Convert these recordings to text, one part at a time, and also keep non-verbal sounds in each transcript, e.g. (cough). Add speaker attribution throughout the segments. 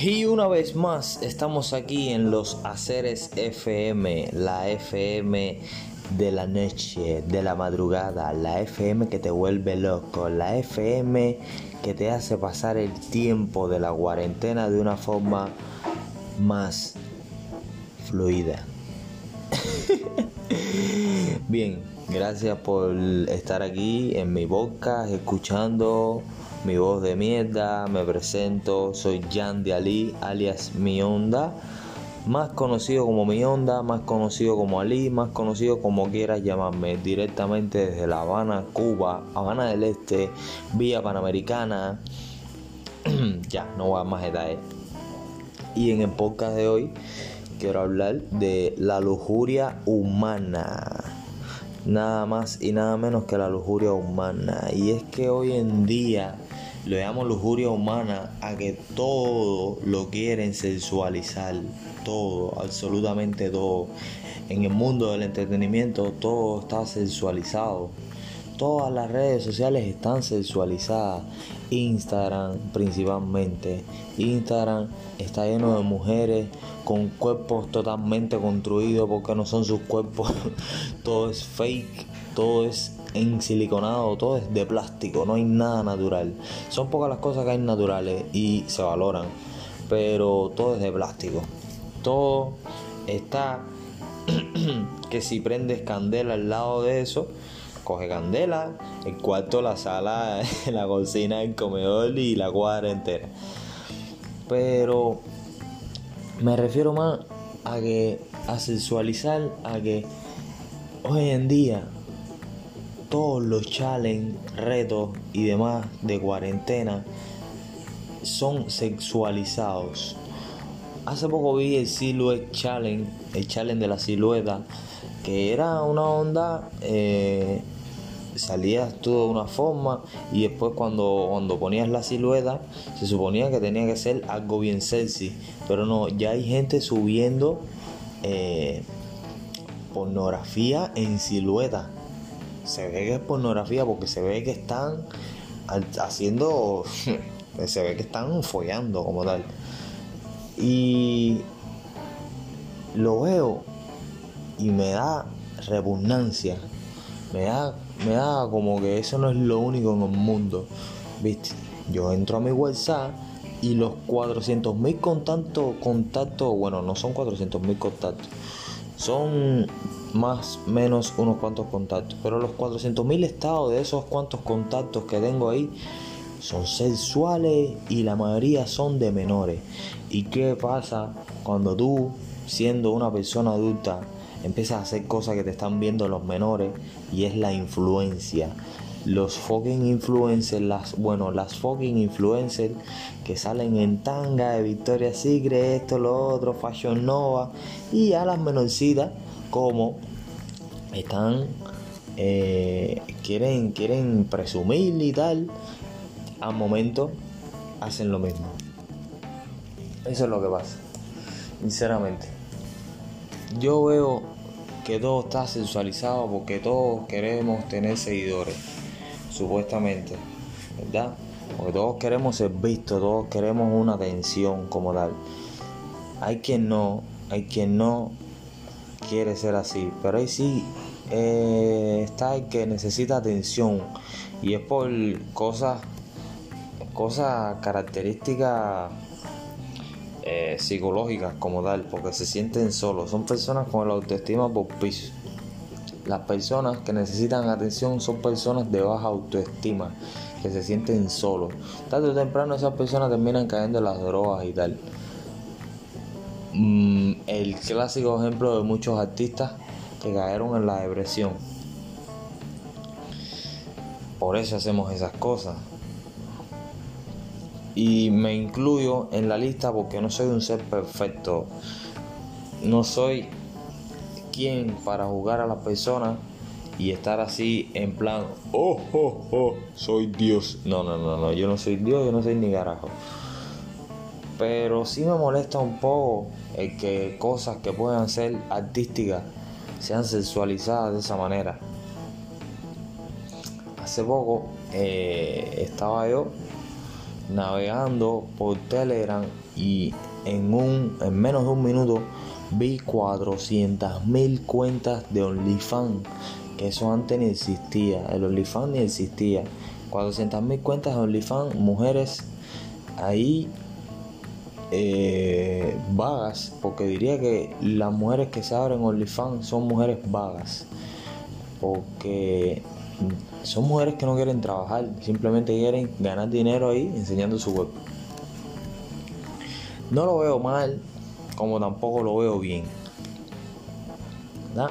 Speaker 1: Y una vez más estamos aquí en los Aceres FM, la FM de la noche, de la madrugada, la FM que te vuelve loco, la FM que te hace pasar el tiempo de la cuarentena de una forma más fluida. (laughs) Bien, gracias por estar aquí en mi boca, escuchando mi voz de mierda. Me presento, soy Jan de Ali, alias Mi Onda, más conocido como Mi Onda, más conocido como Ali, más conocido como quieras llamarme, directamente desde La Habana, Cuba, Habana del Este, vía Panamericana. (clears throat) ya, no voy a más detalles. Y en el podcast de hoy quiero hablar de la lujuria humana. Nada más y nada menos que la lujuria humana. Y es que hoy en día le damos lujuria humana a que todo lo quieren sensualizar. Todo, absolutamente todo. En el mundo del entretenimiento todo está sensualizado. Todas las redes sociales están sensualizadas. Instagram principalmente. Instagram está lleno de mujeres con cuerpos totalmente construidos porque no son sus cuerpos. (laughs) todo es fake, todo es en siliconado, todo es de plástico, no hay nada natural. Son pocas las cosas que hay naturales y se valoran, pero todo es de plástico. Todo está (clears throat) que si prendes candela al lado de eso, coge candela, el cuarto, la sala, (laughs) la cocina, el comedor y la cuadra entera. Pero me refiero más a que a sensualizar, a que hoy en día todos los challenges, retos y demás de cuarentena son sexualizados. Hace poco vi el Silhouette Challenge, el challenge de la silueta, que era una onda, eh, salías tú de una forma y después cuando, cuando ponías la silueta se suponía que tenía que ser algo bien sexy, pero no, ya hay gente subiendo eh, pornografía en silueta se ve que es pornografía porque se ve que están haciendo, (laughs) se ve que están follando como tal. Y lo veo y me da repugnancia. Me da, me da como que eso no es lo único en el mundo. ¿Viste? Yo entro a mi WhatsApp y los 400.000 contactos, contactos, bueno, no son 400.000 contactos, son más menos unos cuantos contactos. Pero los 400.000 estados de esos cuantos contactos que tengo ahí son sexuales y la mayoría son de menores. ¿Y qué pasa cuando tú, siendo una persona adulta, empiezas a hacer cosas que te están viendo los menores? Y es la influencia. Los fucking influencers, las, bueno, las fucking influencers que salen en tanga de Victoria's Secret, esto, lo otro, Fashion Nova, y a las menorcitas como están eh, quieren quieren presumir y tal al momento hacen lo mismo. Eso es lo que pasa sinceramente. Yo veo que todo está sensualizado porque todos queremos tener seguidores supuestamente verdad porque todos queremos ser vistos todos queremos una atención como tal. Hay quien no hay quien no quiere ser así, pero ahí sí eh, está el que necesita atención y es por cosas, cosas características eh, psicológicas como tal, porque se sienten solos, son personas con la autoestima por piso. Las personas que necesitan atención son personas de baja autoestima, que se sienten solos. Tarde o temprano esas personas terminan cayendo en las drogas y tal. Mm, el clásico ejemplo de muchos artistas que cayeron en la depresión. Por eso hacemos esas cosas. Y me incluyo en la lista porque no soy un ser perfecto. No soy quien para jugar a las personas y estar así en plan, oh, oh, oh, soy Dios. No, no, no, no, yo no soy Dios, yo no soy ni carajo. Pero sí me molesta un poco el que cosas que puedan ser artísticas sean sexualizadas de esa manera. Hace poco eh, estaba yo navegando por Telegram y en, un, en menos de un minuto vi 400 mil cuentas de OnlyFans, que eso antes ni existía, el OnlyFans ni existía. 400 mil cuentas de OnlyFans, mujeres ahí eh, vagas, porque diría que las mujeres que se abren OnlyFans son mujeres vagas, porque son mujeres que no quieren trabajar, simplemente quieren ganar dinero ahí enseñando su cuerpo. No lo veo mal, como tampoco lo veo bien.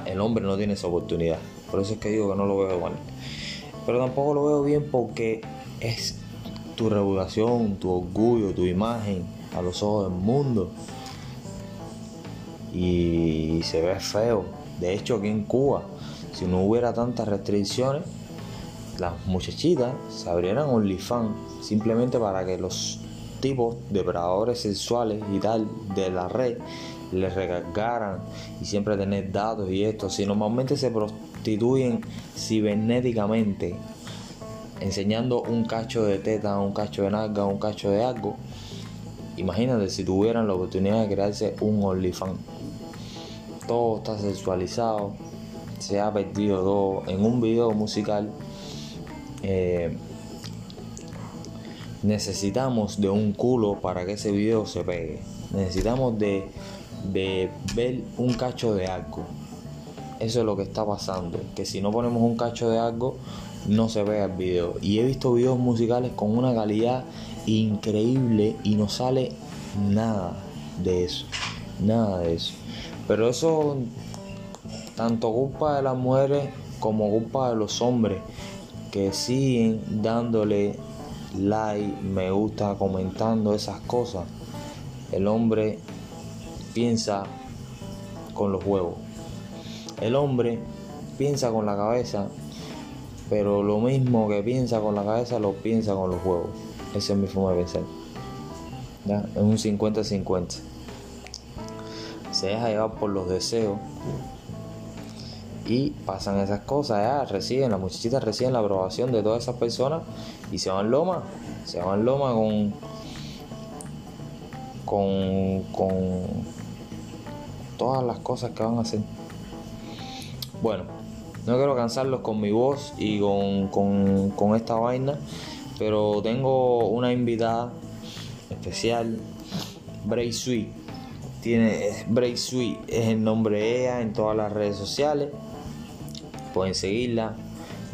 Speaker 1: El hombre no tiene esa oportunidad, por eso es que digo que no lo veo mal. Pero tampoco lo veo bien porque es tu reputación, tu orgullo, tu imagen a los ojos del mundo. Y se ve feo. De hecho, aquí en Cuba, si no hubiera tantas restricciones, las muchachitas se abrieran OnlyFans simplemente para que los tipos depredadores sexuales y tal de la red les recargaran y siempre tener datos y esto. Si normalmente se prostituyen cibernéticamente, enseñando un cacho de teta, un cacho de nalga, un cacho de algo, imagínate si tuvieran la oportunidad de crearse un OnlyFans. Todo está sexualizado, se ha perdido todo en un video musical eh, necesitamos de un culo para que ese video se pegue. Necesitamos de, ver un cacho de algo. Eso es lo que está pasando. Que si no ponemos un cacho de algo, no se vea el video. Y he visto videos musicales con una calidad increíble y no sale nada de eso. Nada de eso. Pero eso tanto culpa de las mujeres como culpa de los hombres que siguen dándole like, me gusta, comentando esas cosas, el hombre piensa con los huevos. El hombre piensa con la cabeza, pero lo mismo que piensa con la cabeza lo piensa con los huevos. Esa es mi forma de pensar. Es un 50-50. Se deja llevar por los deseos y pasan esas cosas, ya, reciben, las muchachitas reciben la aprobación de todas esas personas y se van loma, se van loma con, con, con todas las cosas que van a hacer. Bueno, no quiero cansarlos con mi voz y con, con, con esta vaina, pero tengo una invitada especial, Bray Sweet. Tiene Bray Sweet, es el nombre de ella en todas las redes sociales pueden seguirla.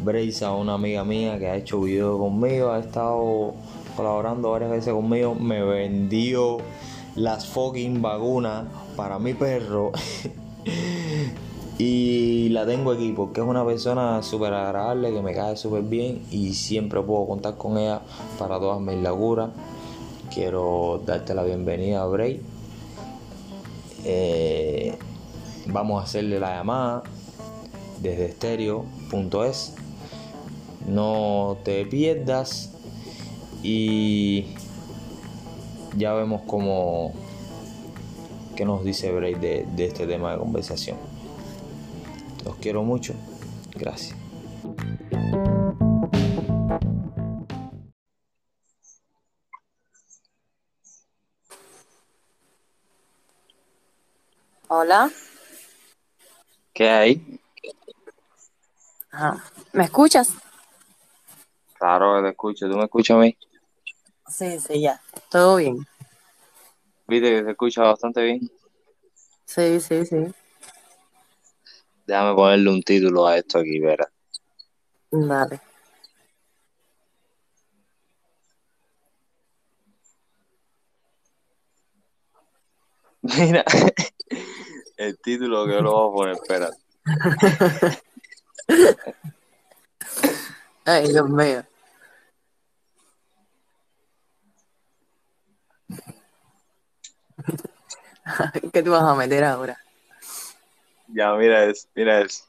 Speaker 1: Breisa, una amiga mía que ha hecho videos conmigo, ha estado colaborando varias veces conmigo, me vendió las fucking vacunas para mi perro. (laughs) y la tengo aquí porque es una persona súper agradable, que me cae súper bien y siempre puedo contar con ella para todas mis laguras. Quiero darte la bienvenida, Bray. Eh, vamos a hacerle la llamada desde estéreo.es. No te pierdas y ya vemos cómo qué nos dice Bray de, de este tema de conversación. Los quiero mucho. Gracias.
Speaker 2: Hola.
Speaker 1: ¿Qué hay?
Speaker 2: ¿Me escuchas?
Speaker 1: Claro, te escucho. ¿Tú me escuchas a mí?
Speaker 2: Sí, sí, ya. Todo bien.
Speaker 1: ¿Viste que se escucha bastante bien?
Speaker 2: Sí, sí, sí.
Speaker 1: Déjame ponerle un título a esto aquí, Vera.
Speaker 2: Vale. (laughs)
Speaker 1: Mira, (laughs) el título que yo lo voy a poner, espera. (laughs)
Speaker 2: Ay, Dios mío. ¿Qué te vas a meter ahora?
Speaker 1: Ya, mira eso, mira eso.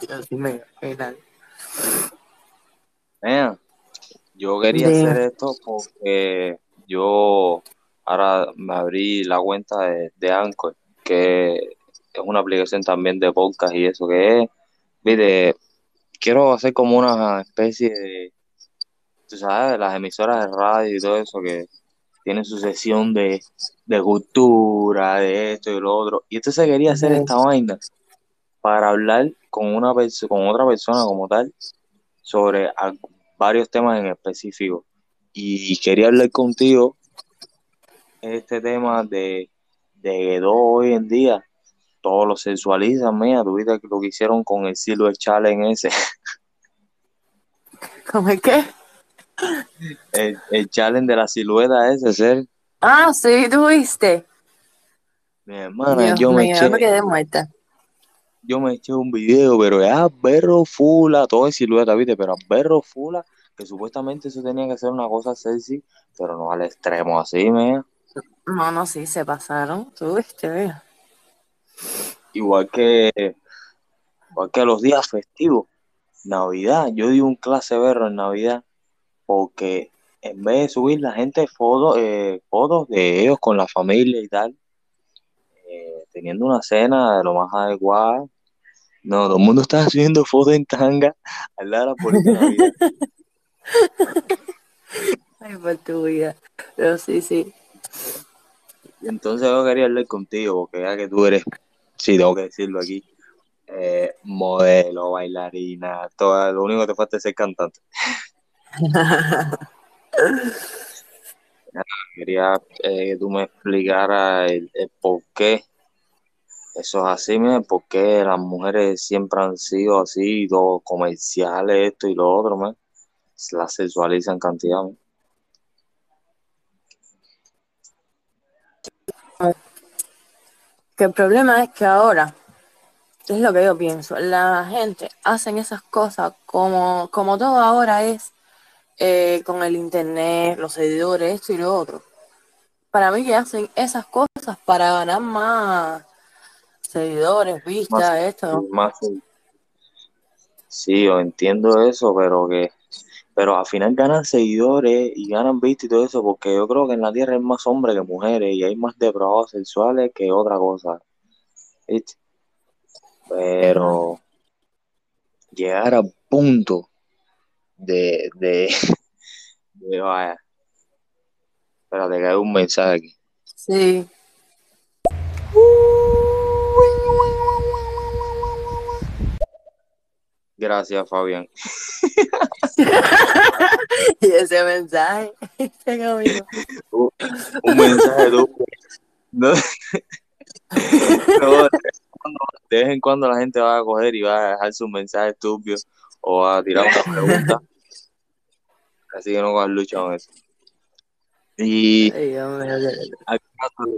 Speaker 2: Dios mío, qué tal.
Speaker 1: yo quería hacer esto porque yo ahora me abrí la cuenta de, de Anchor, que es una aplicación también de podcast y eso que es, viste, quiero hacer como una especie de, tú sabes, las emisoras de radio y todo eso que tienen su sesión de, de cultura, de esto y lo otro. Y entonces quería hacer esta vaina para hablar con una con otra persona como tal sobre varios temas en específico. Y quería hablar contigo este tema de, de hoy en día todo lo sexualizan, mía, tuviste lo que hicieron con el Silver Challenge ese, (laughs)
Speaker 2: ¿Cómo es que?
Speaker 1: El, el challenge de la silueta ese, ser,
Speaker 2: Ah, sí, tú viste.
Speaker 1: mi hermana,
Speaker 2: Dios
Speaker 1: yo me eché,
Speaker 2: yo me quedé muerta.
Speaker 1: yo me eché un video, pero ya berro fula, todo en silueta, viste, pero berro fula, que supuestamente eso tenía que ser una cosa sexy, pero no al extremo así, mía.
Speaker 2: No, no, sí, se pasaron. Tú viste, vea.
Speaker 1: Igual que, igual que los días festivos, Navidad, yo di un clase berro en Navidad, porque en vez de subir la gente fotos, eh, fotos de ellos con la familia y tal, eh, teniendo una cena de lo más adecuada, no, todo el mundo estaba subiendo fotos en tanga al lado de la Navidad. (laughs)
Speaker 2: Ay, por tu vida. Pero sí, sí.
Speaker 1: Entonces yo quería hablar contigo, porque ya que tú eres, sí, tengo que decirlo aquí, eh, modelo, bailarina, todo, lo único que te falta es ser cantante. Quería eh, que tú me explicaras el, el por qué eso es así, mira, por qué las mujeres siempre han sido así, todo comerciales, esto y lo otro, man. Las sexualizan cantidad.
Speaker 2: Que el problema es que ahora, es lo que yo pienso, la gente hacen esas cosas como, como todo ahora es eh, con el internet, los seguidores, esto y lo otro. Para mí que hacen esas cosas para ganar más seguidores,
Speaker 1: Más,
Speaker 2: vistas, esto.
Speaker 1: más, sí, yo entiendo eso, pero que, pero al final ganan seguidores y ganan vistas y todo eso, porque yo creo que en la tierra hay más hombres que mujeres y hay más depravados sexuales que otra cosa. Pero llegar al punto de, de, (laughs) de vaya, espérate que hay un mensaje aquí.
Speaker 2: Sí.
Speaker 1: Gracias, Fabián. (laughs)
Speaker 2: Y ese mensaje, (laughs) tengo.
Speaker 1: Un un mensaje tú. No, no, de vez en cuando la gente va a coger y va a dejar sus mensajes estúpidos o a tirar una pregunta. (laughs) Así que no cojas lucha con eso. Y lo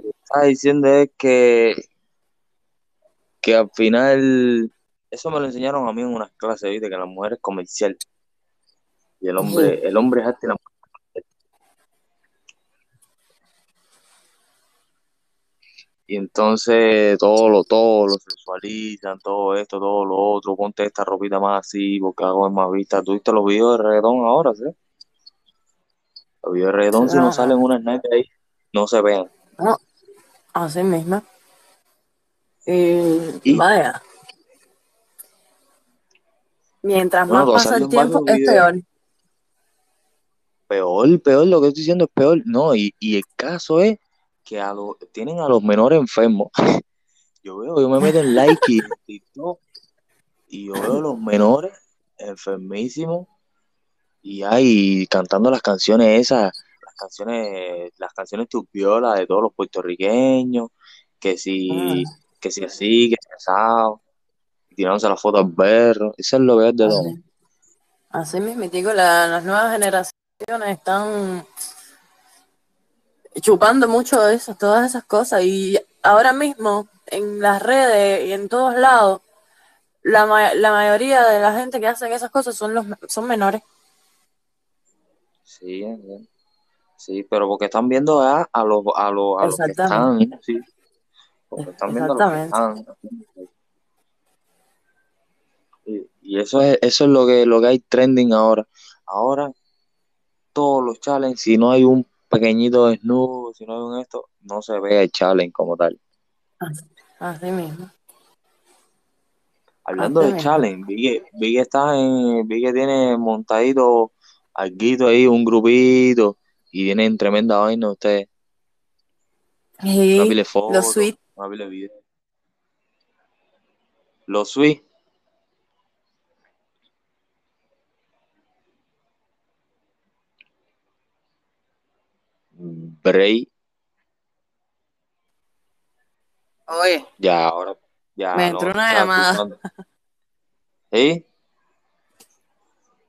Speaker 1: que está diciendo es que, que al final, eso me lo enseñaron a mí en unas clases, ¿viste? Que la mujer es comercial y el
Speaker 2: Sí.
Speaker 1: hombre, el hombre es arte y la mujer es arte. Y entonces todo lo, todo lo sexualizan, todo esto, todo lo otro, ponte esta ropita más así porque hago más vista. ¿Tú viste los videos de reggaetón ahora, sí? Los videos de reggaetón, si no
Speaker 2: Claro.
Speaker 1: salen unas nalgas ahí, no se vean.
Speaker 2: No, así mismo. Y
Speaker 1: Y,
Speaker 2: vaya, mientras
Speaker 1: bueno,
Speaker 2: más pasa el
Speaker 1: en
Speaker 2: tiempo, es peor.
Speaker 1: Peor, peor, lo que estoy diciendo es peor. No, y, y el caso es que a los, tienen a los menores enfermos. (laughs) Yo veo, yo me meto en like y en TikTok y yo veo a los menores enfermísimos y ahí cantando las canciones esas, las canciones, las canciones turbiolas de todos los puertorriqueños, que
Speaker 2: Mm,
Speaker 1: si, que si así, que si asado, tirándose las fotos al berro, eso es lo peor de todo.
Speaker 2: así, así mismo, digo, la- las nuevas generaciones están chupando mucho de eso, todas esas cosas. Y ahora mismo, en las redes y en todos lados, la, ma- la mayoría de la gente que hacen esas cosas son los son menores.
Speaker 1: Sí, sí, pero porque están viendo a, a los, a los, a los que están, sí, porque están viendo a los que
Speaker 2: exactamente.
Speaker 1: están. Y, y eso es, eso es lo que, lo que hay trending ahora. Ahora, todos los challenges, si no hay un pequeñito desnudo, si no un esto, no se ve el challenge como tal.
Speaker 2: Así, así mismo,
Speaker 1: Hablando
Speaker 2: así
Speaker 1: de
Speaker 2: mismo.
Speaker 1: challenge, vi que, vi que está en, vi que tiene montadito alguito ahí, un grupito, y tienen tremenda vaina ustedes.
Speaker 2: Los suites,
Speaker 1: de videos. Los suites, Bray,
Speaker 2: oye,
Speaker 1: ya ahora, ya
Speaker 2: me
Speaker 1: no
Speaker 2: entró una llamada.
Speaker 1: ¿Sí?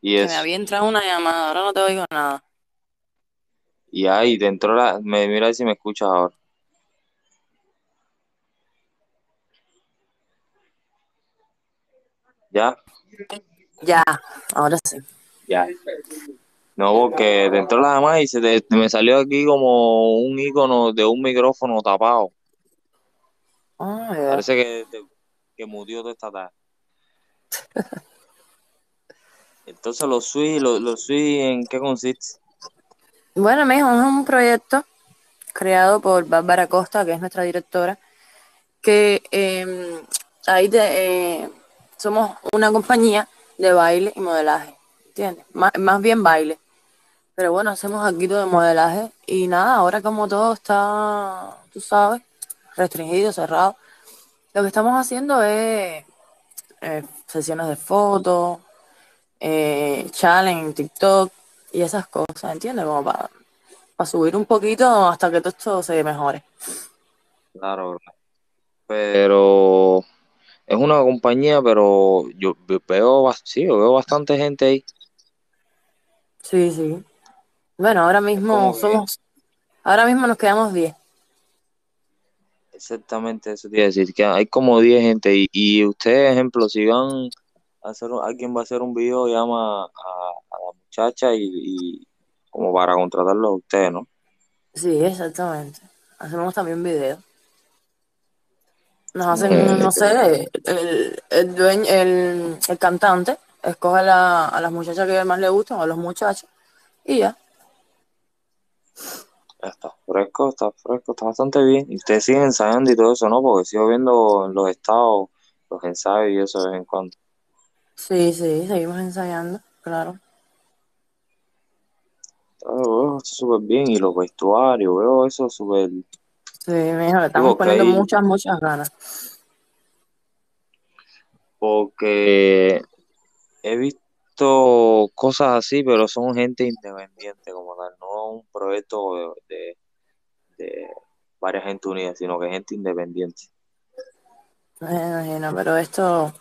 Speaker 1: Y
Speaker 2: que me había entrado una llamada, ahora no te oigo nada.
Speaker 1: Y ahí dentro la, me mira si me escuchas ahora. ¿Ya?
Speaker 2: Ya, ahora sí.
Speaker 1: Ya. No, porque dentro de la llamada y se te- me salió aquí como un icono de un micrófono tapado.
Speaker 2: Ya.
Speaker 1: Parece que, te- que mutió toda esta tarde. (laughs) Entonces los suites, los, los suites, ¿en qué consiste?
Speaker 2: Bueno, mijo, es un proyecto creado por Bárbara Costa, que es nuestra directora, que eh, ahí te- eh, somos una compañía de baile y modelaje, ¿entiendes? Más, más bien baile. Pero bueno, hacemos aquí de modelaje y nada, ahora como todo está, tú sabes, restringido, cerrado, lo que estamos haciendo es eh, sesiones de fotos, eh, challenge en TikTok y esas cosas, ¿entiendes? Como para, para subir un poquito hasta que todo esto se mejore.
Speaker 1: Claro, pero es una compañía, pero yo veo, sí, yo veo bastante gente ahí.
Speaker 2: Sí, sí. Bueno, ahora mismo somos, ahora mismo nos quedamos 10.
Speaker 1: exactamente eso te iba a decir, que hay como 10 gente y, y ustedes, ejemplo, si van a hacer, alguien va a hacer un video, llama a, a la muchacha y, y como para contratarlo a ustedes, ¿no?
Speaker 2: Sí, exactamente. Hacemos también videos. Nos hacen, no sé, el, el dueño, el, el cantante escoge a, la- a las muchachas que más le gustan o a los muchachos y ya.
Speaker 1: Está fresco, está fresco, está bastante bien. Y ustedes siguen ensayando y todo eso, ¿no? Porque sigo viendo en los estados los ensayos y eso de vez en cuando.
Speaker 2: Sí, sí, seguimos ensayando, claro.
Speaker 1: Ah, esto súper bien y los vestuarios, veo eso súper...
Speaker 2: Sí,
Speaker 1: Sí,
Speaker 2: estamos poniendo
Speaker 1: hay,
Speaker 2: muchas, muchas ganas.
Speaker 1: porque he visto cosas así, pero son gente independiente como tal, un proyecto de, de, varias gente unida, sino que gente independiente.
Speaker 2: Me imagino, pero esto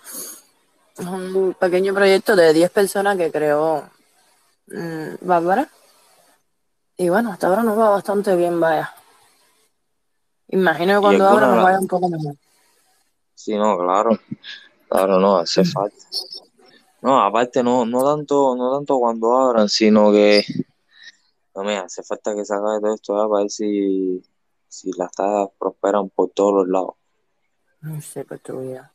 Speaker 2: es un pequeño proyecto de 10 personas que creó mm, Bárbara. Y bueno, hasta ahora nos va bastante bien, vaya. Imagino que cuando abra nos vaya un poco mejor.
Speaker 1: sí, no, claro, claro, no, hace falta. No, aparte no, no tanto, no tanto cuando abran, sino que no me hace falta que se acabe todo esto ya para ver si, si las tasas prosperan por todos los lados.
Speaker 2: No sé qué tu vida.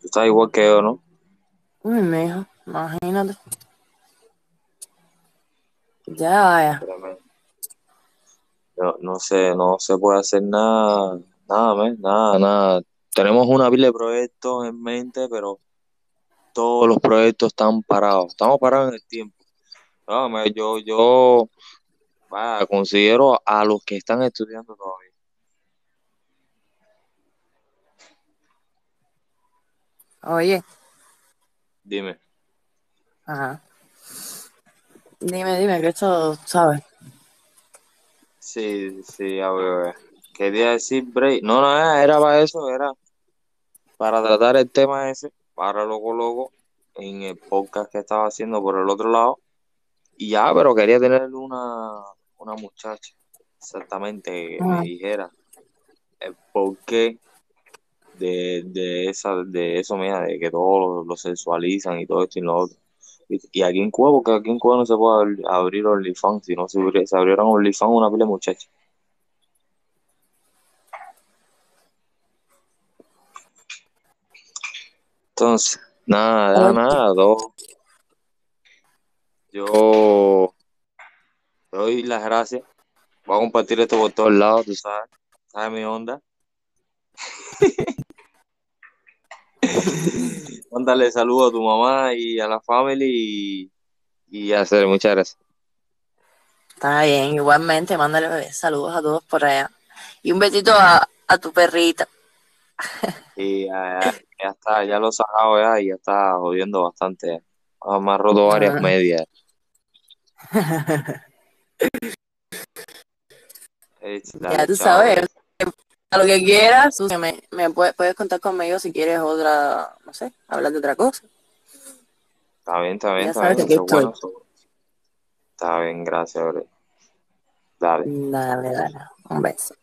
Speaker 1: Tú estás igual que yo, ¿no?
Speaker 2: Uy, mijo, imagínate. Ya vaya.
Speaker 1: No, no sé, no se puede hacer nada, nada, nada, nada. Tenemos una pila de proyectos en mente, pero todos los proyectos están parados. Estamos parados en el tiempo. No, me- yo, yo, considero a los que están estudiando todavía.
Speaker 2: Oye,
Speaker 1: Dime.
Speaker 2: ajá. Dime, dime, que esto, ¿sabes?
Speaker 1: Sí, sí, a ver, a ver. Quería decir break. No, no, era para eso, era para tratar el tema ese, para Loco Loco, en el podcast que estaba haciendo por el otro lado. Y ya, pero quería tener una, una muchacha, exactamente, que me
Speaker 2: Ajá.
Speaker 1: dijera el porqué de, de esa, de eso, mira, de que todos lo, sexualizan y todo esto y lo otro. Y, y aquí en Cuba, porque aquí en Cuba no se puede abrir, abrir OnlyFans, si no se, se abrieran OnlyFans una pila de muchachas. Entonces, nada,
Speaker 2: Oye,
Speaker 1: nada, todo. Yo te doy las gracias. Voy a compartir esto por todos lados, tú sabes. ¿Sabes mi onda? (laughs) Mándale saludos a tu mamá y a la family y, Y ya sé, muchas gracias.
Speaker 2: Está bien, igualmente, mándale saludos a todos por allá. Y un besito a, a tu perrita.
Speaker 1: Y ya, ya- ya está, ya lo he sacado ya y ya está jodiendo bastante. Me ha roto varias
Speaker 2: Ah.
Speaker 1: medias.
Speaker 2: Ya tú sabes, a lo que quieras, me, me puedes, puedes contar conmigo si quieres otra, no sé, hablar de otra cosa.
Speaker 1: Está bien, está bien,
Speaker 2: Ya
Speaker 1: está
Speaker 2: sabes
Speaker 1: bien.
Speaker 2: que
Speaker 1: bueno. Está bien, gracias, bro. Dale.
Speaker 2: Dale, dale, un beso.